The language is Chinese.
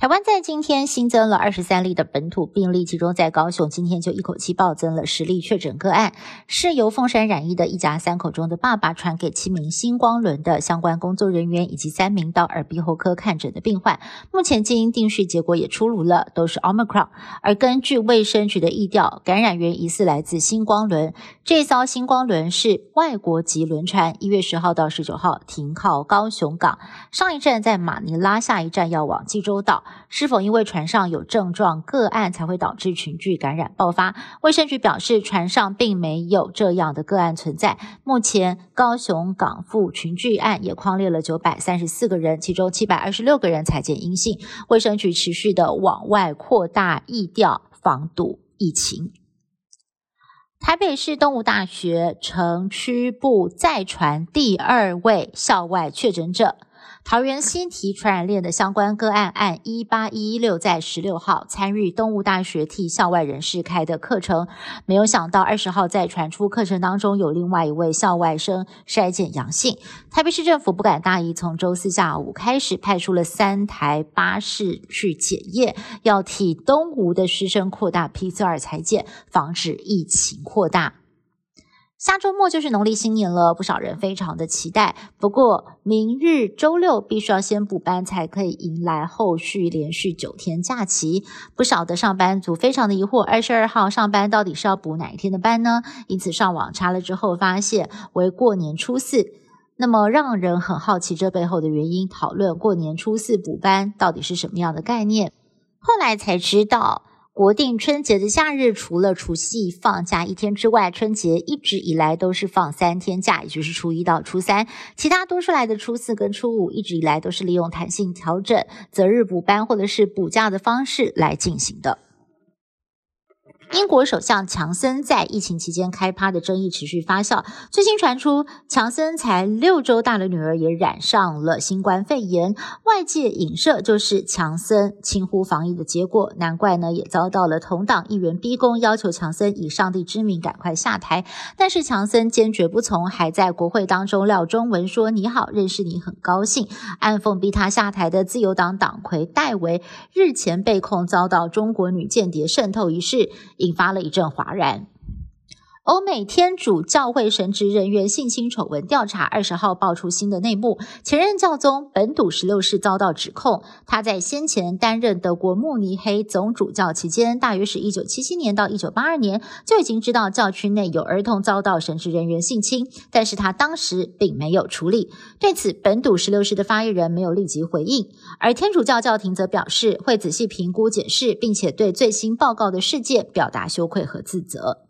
台湾在今天新增了二十三例的本土病例，其中在高雄今天就一口气暴增了十例确诊个案，是由凤山染疫的一家三口中的爸爸传给七名星光轮的相关工作人员以及三名到耳鼻喉科看诊的病患。目前基因定序结果也出炉了，都是 Omicron。而根据卫生局的意调，感染源疑似来自星光轮。这艘星光轮是外国籍轮船，一月十号到十九号停靠高雄港，上一站在马尼拉，下一站要往济州岛。是否因为船上有症状个案才会导致群聚感染爆发？卫生局表示，船上并没有这样的个案存在。目前高雄港埠群聚案也框列了九百三十四个人，其中七百二十六个人裁检阴性。卫生局持续的往外扩大疫调，防堵疫情。台北市东吴大学城区部再传第二位校外确诊者。桃园新提传染链的相关个案，按一八一一六在十六号参与东吴大学替校外人士开的课程，没有想到二十号在传出课程当中有另外一位校外生筛检阳性。台北市政府不敢大意，从周四下午开始派出了三台巴士去检验，要替东吴的师生扩大 PCR 裁检，防止疫情扩大。下周末就是农历新年了，不少人非常的期待。不过，明日周六必须要先补班，才可以迎来后续连续九天假期。不少的上班族非常的疑惑，二十二号上班到底是要补哪一天的班呢？因此上网查了之后，发现为过年初四。那么让人很好奇这背后的原因，讨论过年初四补班到底是什么样的概念。后来才知道。国定春节的假日，除了除夕放假一天之外，春节一直以来都是放三天假，也就是初一到初三。其他多出来的初四跟初五，一直以来都是利用弹性调整择日补班或者是补假的方式来进行的。英国首相强森在疫情期间开趴的争议持续发酵。最新传出，强森才六周大的女儿也染上了新冠肺炎，外界影射就是强森轻忽防疫的结果。难怪呢，也遭到了同党议员逼宫，要求强森以上帝之名赶快下台。但是强森坚决不从，还在国会当中撂中文说：“你好，认识你很高兴。”暗讽逼他下台的自由党党魁戴维日前被控遭到中国女间谍渗透一事。引发了一阵哗然。欧美天主教会神职人员性侵丑闻调查二十号爆出新的内幕，前任教宗本笃十六世遭到指控，他在先前担任德国慕尼黑总主教期间，大约是一九七七年到一九八二年，就已经知道教区内有儿童遭到神职人员性侵，但是他当时并没有处理。对此，本笃十六世的发言人没有立即回应，而天主教教廷则表示会仔细评估检视，并且对最新报告的事件表达羞愧和自责。